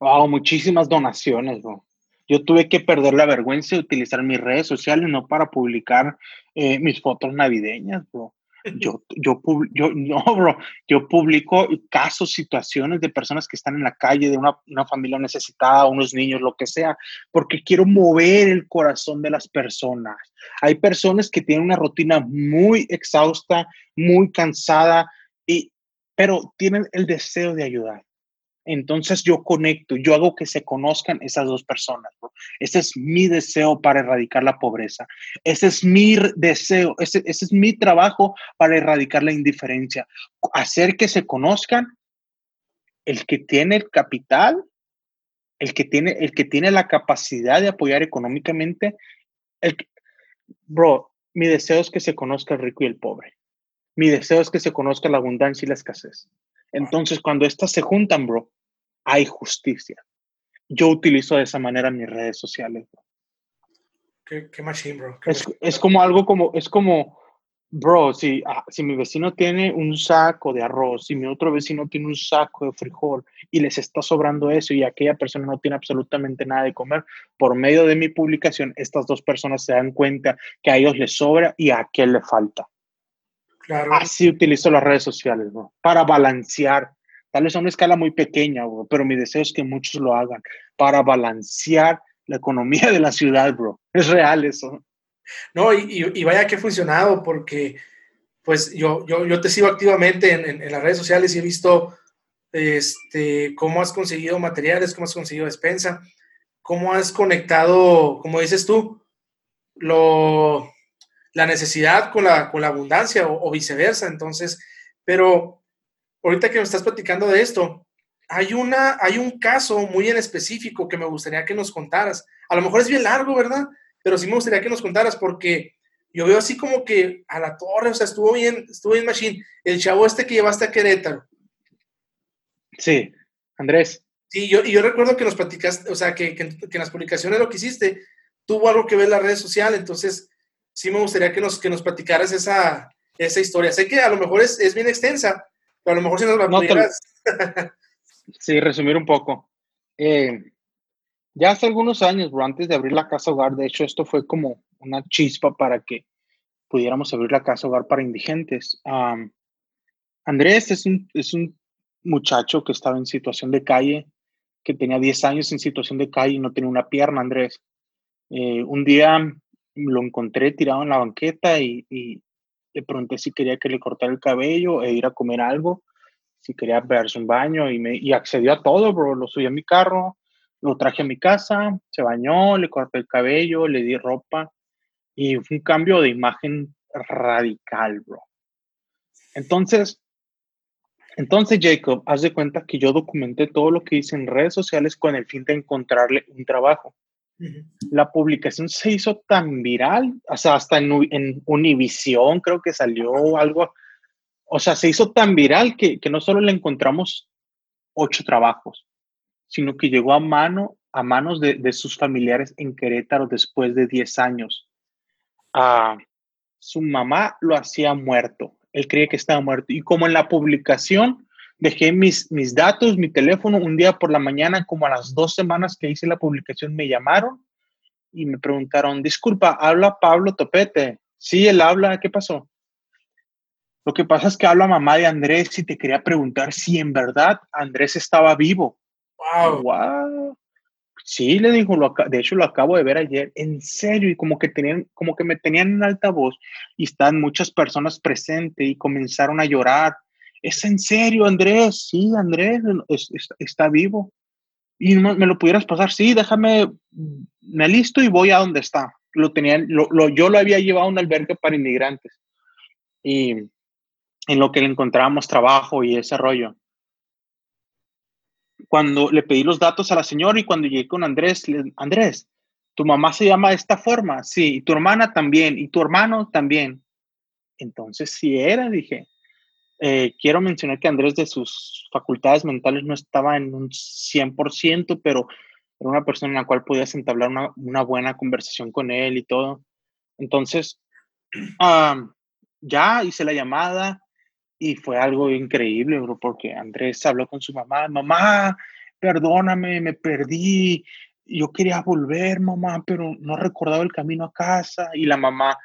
Speaker 1: Wow, muchísimas donaciones, bro yo tuve que perder la vergüenza de utilizar mis redes sociales no para publicar eh, mis fotos navideñas, bro. Yo, yo, yo, no, <laughs> bro, yo publico casos, situaciones de personas que están en la calle, de una, una, familia necesitada, unos niños, lo que sea, porque quiero mover el corazón de las personas. Hay personas que tienen una rutina muy exhausta, muy cansada, y, pero tienen el deseo de ayudar. Entonces yo conecto, yo hago que se conozcan esas dos personas. Ese es mi deseo para erradicar la pobreza. Ese es mi deseo, ese, ese es mi trabajo para erradicar la indiferencia. Hacer que se conozcan el que tiene el capital, el que tiene, el que tiene la capacidad de apoyar económicamente. El, bro, mi deseo es que se conozca el rico y el pobre. Mi deseo es que se conozca la abundancia y la escasez. Entonces, cuando estas se juntan, bro, hay justicia. Yo utilizo de esa manera mis redes sociales.
Speaker 3: Qué, qué machine, bro.
Speaker 1: es, como algo como, es como, bro, si, ah, si mi vecino tiene un saco de arroz, si mi otro vecino tiene un saco de frijol y les está sobrando eso y aquella persona no tiene absolutamente nada de comer, por medio de mi publicación, estas dos personas se dan cuenta que a ellos les sobra y a aquel le falta.
Speaker 3: Claro.
Speaker 1: Así utilizo las redes sociales, bro, para balancear Tal vez a una escala muy pequeña, pero mi deseo es que muchos lo hagan para balancear la economía de la ciudad, bro. Es real eso.
Speaker 3: No, y, vaya que ha funcionado porque pues yo, yo, yo te sigo activamente en, en, las redes sociales y he visto este, cómo has conseguido materiales, cómo has conseguido despensa, cómo has conectado, como dices tú, lo, la necesidad con la, con la abundancia o, o viceversa. Entonces, pero ahorita que me estás platicando de esto, hay, una, hay un caso muy en específico que me gustaría que nos contaras. A lo mejor es bien largo, ¿verdad? Pero sí me gustaría que nos contaras porque yo veo así como que a la torre, o sea, estuvo bien, estuvo bien machine. El chavo este que llevaste a Querétaro.
Speaker 1: Sí, Andrés.
Speaker 3: Sí, yo, y yo recuerdo que nos platicaste, o sea, que, que, en las publicaciones lo que hiciste tuvo algo que ver en las redes sociales, entonces sí me gustaría que nos, que nos platicaras esa, esa historia. Sé que a lo mejor es, es bien extensa, pero a lo mejor si nos la no <laughs>
Speaker 1: sí, resumir un poco. Eh, ya hace algunos años, bro, antes de abrir la casa hogar, de hecho, esto fue como una chispa para que pudiéramos abrir la casa hogar para indigentes. Andrés es un, es un muchacho que estaba en situación de calle, que tenía 10 años en situación de calle y no tenía una pierna, Andrés. Eh, un día lo encontré tirado en la banqueta y, le pregunté si quería que le cortara el cabello e ir a comer algo, si quería verse un baño y, me, y accedió a todo, bro. Lo subí a mi carro, lo traje a mi casa, se bañó, le corté el cabello, le di ropa y fue un cambio de imagen radical, bro. Entonces, entonces, Jacob, haz de cuenta que yo documenté todo lo que hice en redes sociales con el fin de encontrarle un trabajo. La publicación se hizo tan viral, o sea, hasta en, Univisión creo que salió algo, o sea, se hizo tan viral que, que no solo le encontramos ocho trabajos, sino que llegó a mano a manos de, de sus familiares en Querétaro después de 10 años. Ah, su mamá lo hacía muerto, él creía que estaba muerto. Y como en la publicación dejé mis, mis datos, mi teléfono, un día por la mañana, como a las dos semanas que hice la publicación, me llamaron y me preguntaron, disculpa, ¿habla Pablo Topete? Sí, él habla, ¿qué pasó? Lo que pasa es que habla mamá de Andrés y te quería preguntar si en verdad Andrés estaba vivo.
Speaker 3: Wow.
Speaker 1: wow. Sí, le dijo, lo, de hecho lo acabo de ver ayer, en serio, y como que tenían, como que me tenían en altavoz y están muchas personas presentes y comenzaron a llorar. ¿Es en serio, Andrés? Sí, Andrés está vivo. Y me lo pudieras pasar, sí, déjame, me listo y voy a donde está. Lo tenían, lo, yo lo había llevado a un albergue para inmigrantes. Y en lo que le encontrábamos trabajo y ese rollo cuando le pedí los datos a la señora y cuando llegué con Andrés, Andrés, tu mamá se llama de esta forma, sí, y tu hermana también, y tu hermano también. Entonces, sí era, dije. Eh, quiero mencionar que Andrés de sus facultades mentales no estaba en un 100%, pero era una persona en la cual podías entablar una, buena conversación con él y todo. Entonces, <clears throat> ya hice la llamada, y fue algo increíble, bro, porque Andrés habló con su mamá, mamá, perdóname, me perdí, yo quería volver, mamá, pero no recordaba el camino a casa. Y la mamá,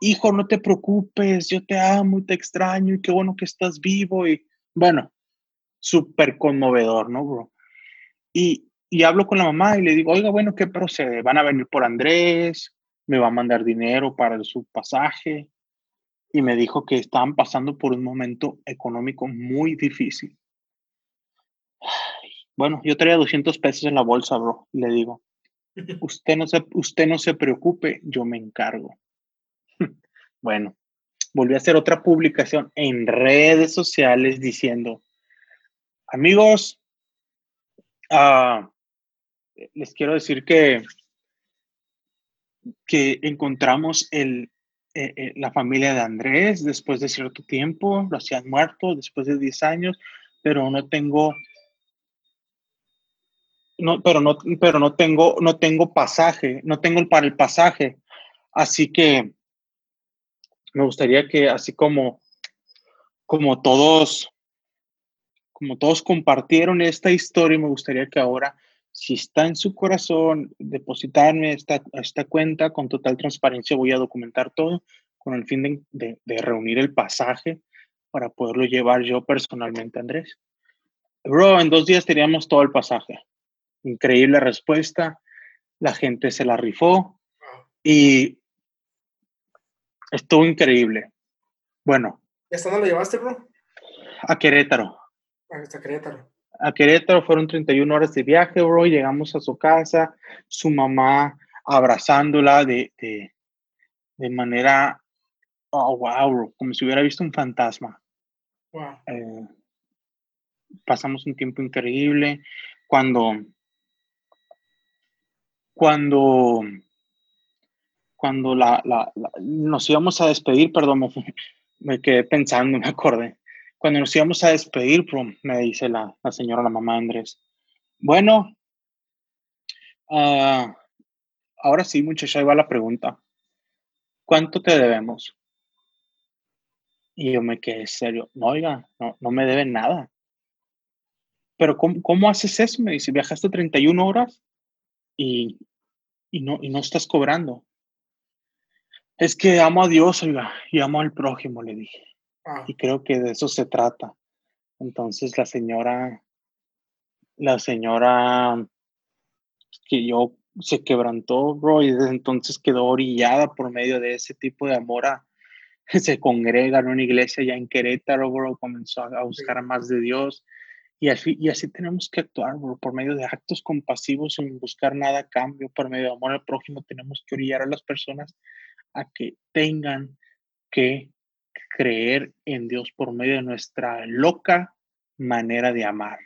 Speaker 1: hijo, no te preocupes, yo te amo y te extraño y qué bueno que estás vivo. Y bueno, súper conmovedor, ¿no, bro? Y, y hablo con la mamá y le digo, oiga, bueno, ¿qué procede? ¿Van a venir por Andrés? ¿Me va a mandar dinero para su pasaje? y me dijo que estaban pasando por un momento económico muy difícil. Bueno, yo traía 200 pesos en la bolsa, bro. Le digo, <laughs> usted no se, usted no se preocupe, yo me encargo. Bueno, volví a hacer otra publicación en redes sociales diciendo, amigos, uh, les quiero decir que, que encontramos el, eh, eh, la familia de Andrés después de cierto tiempo, lo hacían muerto después de 10 años, pero no tengo, no, pero no, pero no tengo, no tengo pasaje, no tengo para el pasaje. Así que me gustaría que así como, como todos, como todos compartieron esta historia, me gustaría que ahora si está en su corazón, depositarme esta, esta cuenta con total transparencia, voy a documentar todo con el fin de, de, reunir el pasaje para poderlo llevar yo personalmente, Andrés. Bro, en dos días teníamos todo el pasaje. Increíble respuesta. La gente se la rifó y estuvo increíble. Bueno.
Speaker 3: ¿Hasta dónde lo llevaste, bro?
Speaker 1: A Querétaro.
Speaker 3: Hasta Querétaro
Speaker 1: a Querétaro, fueron 31 horas de viaje, bro, llegamos a su casa, su mamá abrazándola de, de, de manera, oh, wow, bro, como si hubiera visto un fantasma.
Speaker 3: Wow.
Speaker 1: Eh, pasamos un tiempo increíble cuando, cuando, cuando la, la, nos íbamos a despedir, perdón, me, quedé pensando, <laughs> me acordé cuando nos íbamos a despedir, me dice la, la señora, la mamá Andrés, bueno, uh, ahora sí, muchacha, ahí va la pregunta. ¿Cuánto te debemos? Y yo me quedé serio. No, oiga, no, no me deben nada. Pero ¿cómo, ¿cómo, haces eso? Me dice, viajaste 31 horas y, y, no, y no estás cobrando. Es que amo a Dios, oiga, y amo al prójimo, le dije.
Speaker 3: Ah.
Speaker 1: Y creo que de eso se trata. Entonces la señora, la señora que yo se quebrantó, bro, y desde entonces quedó orillada por medio de ese tipo de amor a, <laughs> se congrega en una iglesia ya en Querétaro, bro, comenzó a buscar más de Dios. Y así, y así tenemos que actuar, bro, por medio de actos compasivos sin buscar nada a cambio, por medio de amor al prójimo, tenemos que orillar a las personas a que tengan que creer en Dios por medio de nuestra loca manera de amar.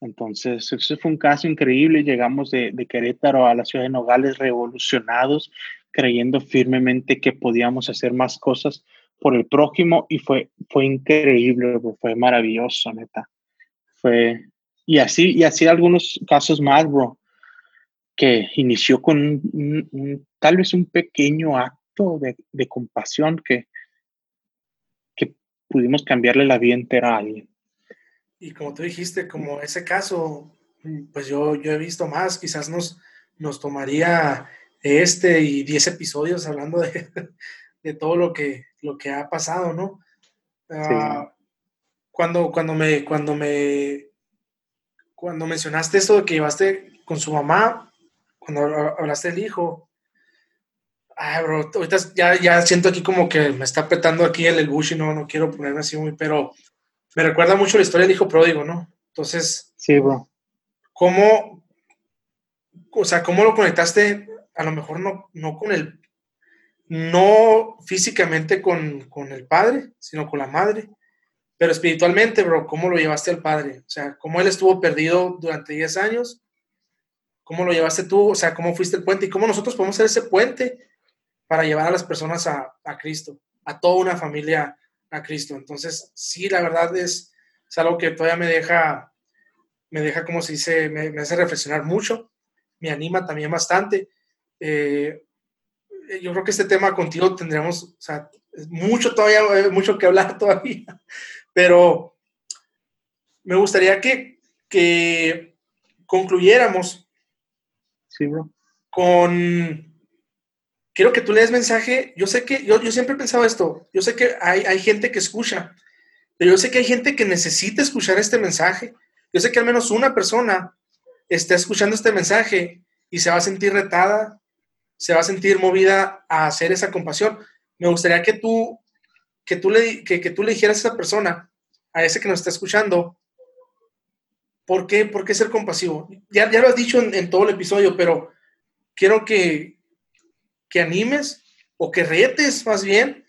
Speaker 1: Entonces, ese fue un caso increíble. Llegamos de, de, Querétaro a la ciudad de Nogales revolucionados, creyendo firmemente que podíamos hacer más cosas por el prójimo y fue, fue increíble, fue maravilloso, neta. Fue, y así, y así algunos casos más, bro, que inició con un, tal vez un pequeño acto de, de compasión que, que pudimos cambiarle la vida entera a alguien.
Speaker 3: Y como tú dijiste, como ese caso, pues yo, yo he visto más, quizás nos, nos tomaría este y 10 episodios hablando de, <laughs> de, todo lo que, lo que ha pasado, ¿no? Ah, cuando, cuando, me, cuando, me, cuando mencionaste esto de que llevaste con su mamá, cuando hablaste del hijo, ay, bro, ahorita ya, ya siento aquí como que me está apretando aquí el, el bush y no, no quiero ponerme así muy, pero me recuerda mucho la historia del hijo pródigo, ¿no? Entonces,
Speaker 1: sí, bro.
Speaker 3: ¿Cómo, o sea, cómo lo conectaste? A lo mejor no, no con el, no físicamente con, con el padre, sino con la madre, pero espiritualmente, bro, ¿cómo lo llevaste al padre? O sea, ¿cómo él estuvo perdido durante 10 años? ¿Cómo lo llevaste tú? O sea, ¿cómo fuiste el puente? ¿Y cómo nosotros podemos ser ese puente para llevar a las personas a, a Cristo, a toda una familia a Cristo. Entonces, sí, la verdad es, es algo que todavía me deja, me deja, como se dice, me, hace reflexionar mucho, me anima también bastante. Eh, yo creo que este tema contigo tendríamos, o sea, mucho todavía, eh, mucho que hablar <laughs> todavía, pero me gustaría que, que concluyéramos
Speaker 1: sí, bro.
Speaker 3: con quiero que tú lees mensaje. Yo sé que, yo, yo siempre he pensado esto, yo sé que hay, hay gente que escucha, pero yo sé que hay gente que necesita escuchar este mensaje. Yo sé que al menos una persona está escuchando este mensaje y se va a sentir retada, se va a sentir movida a hacer esa compasión. Me gustaría que tú, que tú, le, que, que tú le dijeras a esa persona, a ese que nos está escuchando, ¿por qué, por qué ser compasivo? Ya, ya lo has dicho en, en todo el episodio, pero quiero que, que animes o que retes más bien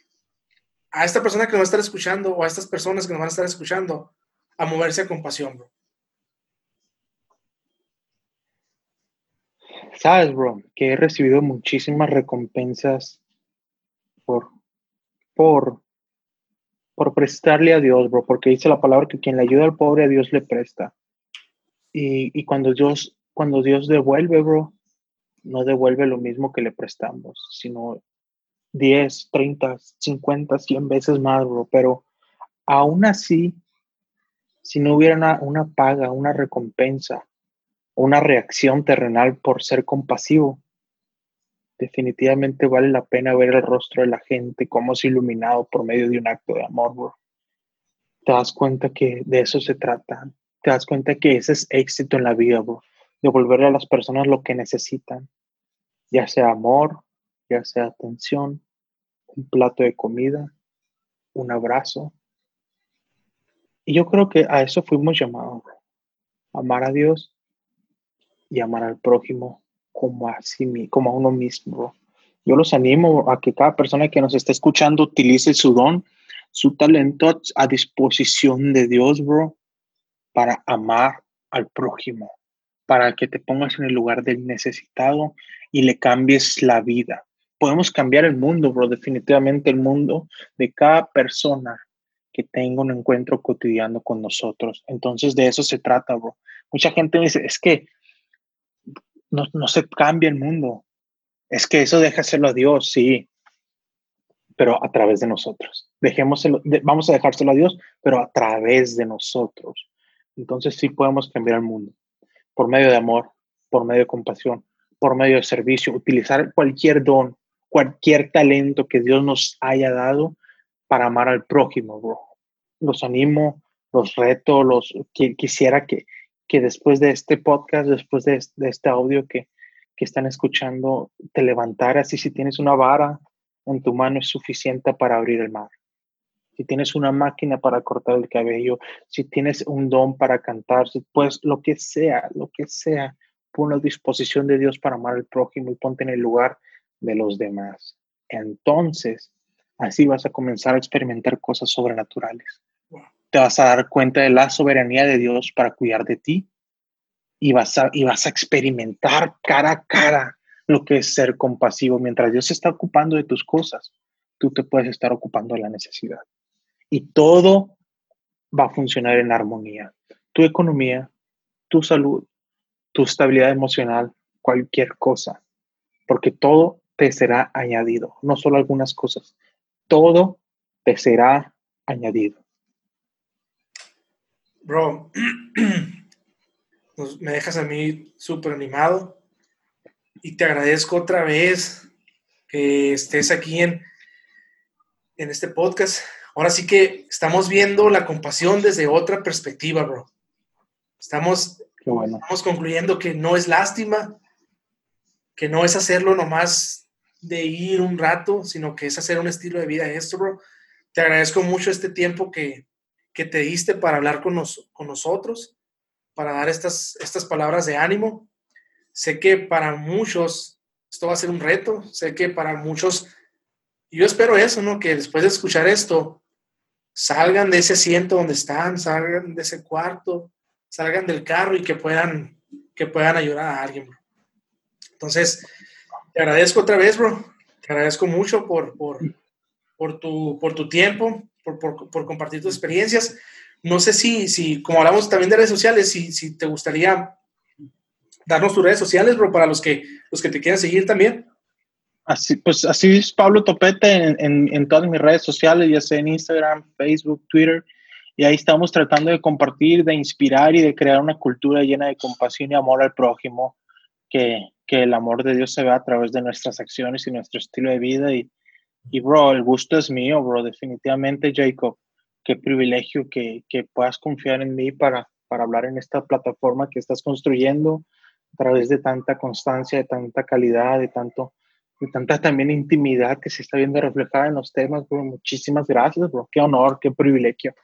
Speaker 3: a esta persona que nos va a estar escuchando o a estas personas que nos van a estar escuchando a moverse a compasión, bro.
Speaker 1: Sabes, bro, que he recibido muchísimas recompensas por, por, por prestarle a Dios, bro, porque dice la palabra que quien le ayuda al pobre a Dios le presta. Y, y cuando Dios, cuando Dios devuelve, bro, no devuelve lo mismo que le prestamos, sino 10, 30, 50, 100 veces más, bro. Pero aún así, si no hubiera una, paga, una recompensa, una reacción terrenal por ser compasivo, definitivamente vale la pena ver el rostro de la gente, cómo es iluminado por medio de un acto de amor, bro. Te das cuenta que de eso se trata. Te das cuenta que ese es éxito en la vida, bro devolverle a las personas lo que necesitan, ya sea amor, ya sea atención, un plato de comida, un abrazo. Y yo creo que a eso fuimos llamados, amar a Dios y amar al prójimo como a, sí, como a uno mismo. Yo los animo a que cada persona que nos esté escuchando utilice su don, su talento a disposición de Dios, bro, para amar al prójimo para que te pongas en el lugar del necesitado y le cambies la vida. Podemos cambiar el mundo, bro, definitivamente el mundo de cada persona que tenga un encuentro cotidiano con nosotros. Entonces de eso se trata, bro. Mucha gente dice, es que no, no se cambia el mundo. Es que eso deja hacerlo a Dios, sí, pero a través de nosotros. Dejémoselo, vamos a dejárselo a Dios, pero a través de nosotros. Entonces sí podemos cambiar el mundo por medio de amor, por medio de compasión, por medio de servicio, utilizar cualquier don, cualquier talento que Dios nos haya dado para amar al prójimo. Los animo, los reto, los que, quisiera que, que después de este podcast, después de, de este audio que, que están escuchando, te levantaras y si tienes una vara en tu mano es suficiente para abrir el mar si tienes una máquina para cortar el cabello, si tienes un don para cantar, pues lo que sea, lo que sea, pon a disposición de Dios para amar al prójimo y ponte en el lugar de los demás. Entonces, así vas a comenzar a experimentar cosas sobrenaturales. Te vas a dar cuenta de la soberanía de Dios para cuidar de ti y vas a, y vas a experimentar cara a cara lo que es ser compasivo. Mientras Dios se está ocupando de tus cosas, tú te puedes estar ocupando de la necesidad. Y todo va a funcionar en armonía. Tu economía, tu salud, tu estabilidad emocional, cualquier cosa, porque todo te será añadido, no solo algunas cosas, todo te será añadido.
Speaker 3: Bro, <clears throat> me dejas a mí súper animado y te agradezco otra vez que estés aquí en, en este podcast. Ahora sí que estamos viendo la compasión desde otra perspectiva, bro. Estamos, estamos concluyendo que no es lástima, que no es hacerlo nomás de ir un rato, sino que es hacer un estilo de vida esto, bro. Te agradezco mucho este tiempo que, que te diste para hablar con, con nosotros, para dar estas, estas palabras de ánimo. Sé que para muchos esto va a ser un reto, sé que para muchos, yo espero eso, ¿no? Que después de escuchar esto, salgan de ese asiento donde están, salgan de ese cuarto, salgan del carro y que puedan, que puedan ayudar a alguien. Entonces, te agradezco otra vez, bro. Te agradezco mucho por, por, por, tu, por tu tiempo, por, por, por, compartir tus experiencias. No sé si, si, como hablamos también de redes sociales, si, si te gustaría darnos tus redes sociales, bro, para los que, los que te quieran seguir también.
Speaker 1: Así, pues así es Pablo Topete en, todas mis redes sociales, ya sea en Instagram, Facebook, Twitter, y ahí estamos tratando de compartir, de inspirar y de crear una cultura llena de compasión y amor al prójimo, que, que el amor de Dios se vea a través de nuestras acciones y nuestro estilo de vida. Y, y bro, el gusto es mío, bro, definitivamente, Jacob. Qué privilegio que, que puedas confiar en mí para, para hablar en esta plataforma que estás construyendo a través de tanta constancia, de tanta calidad, de tanto de tanta también intimidad que se está viendo reflejada en los temas, bro. Muchísimas gracias, bro. Qué honor, qué privilegio.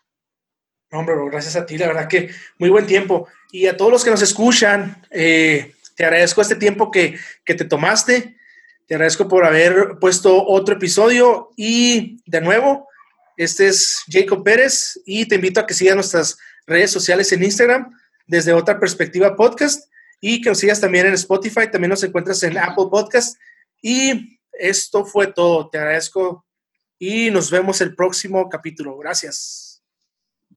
Speaker 3: Hombre, bro, gracias a ti, la verdad que muy buen tiempo. Y a todos los que nos escuchan, eh, te agradezco este tiempo que, que te tomaste. Te agradezco por haber puesto otro episodio y de nuevo, este es Jacob Pérez y te invito a que sigas nuestras redes sociales en Instagram desde otra perspectiva podcast y que nos sigas también en Spotify, también nos encuentras en Apple Podcast y esto fue todo. Te agradezco y nos vemos el próximo capítulo. Gracias.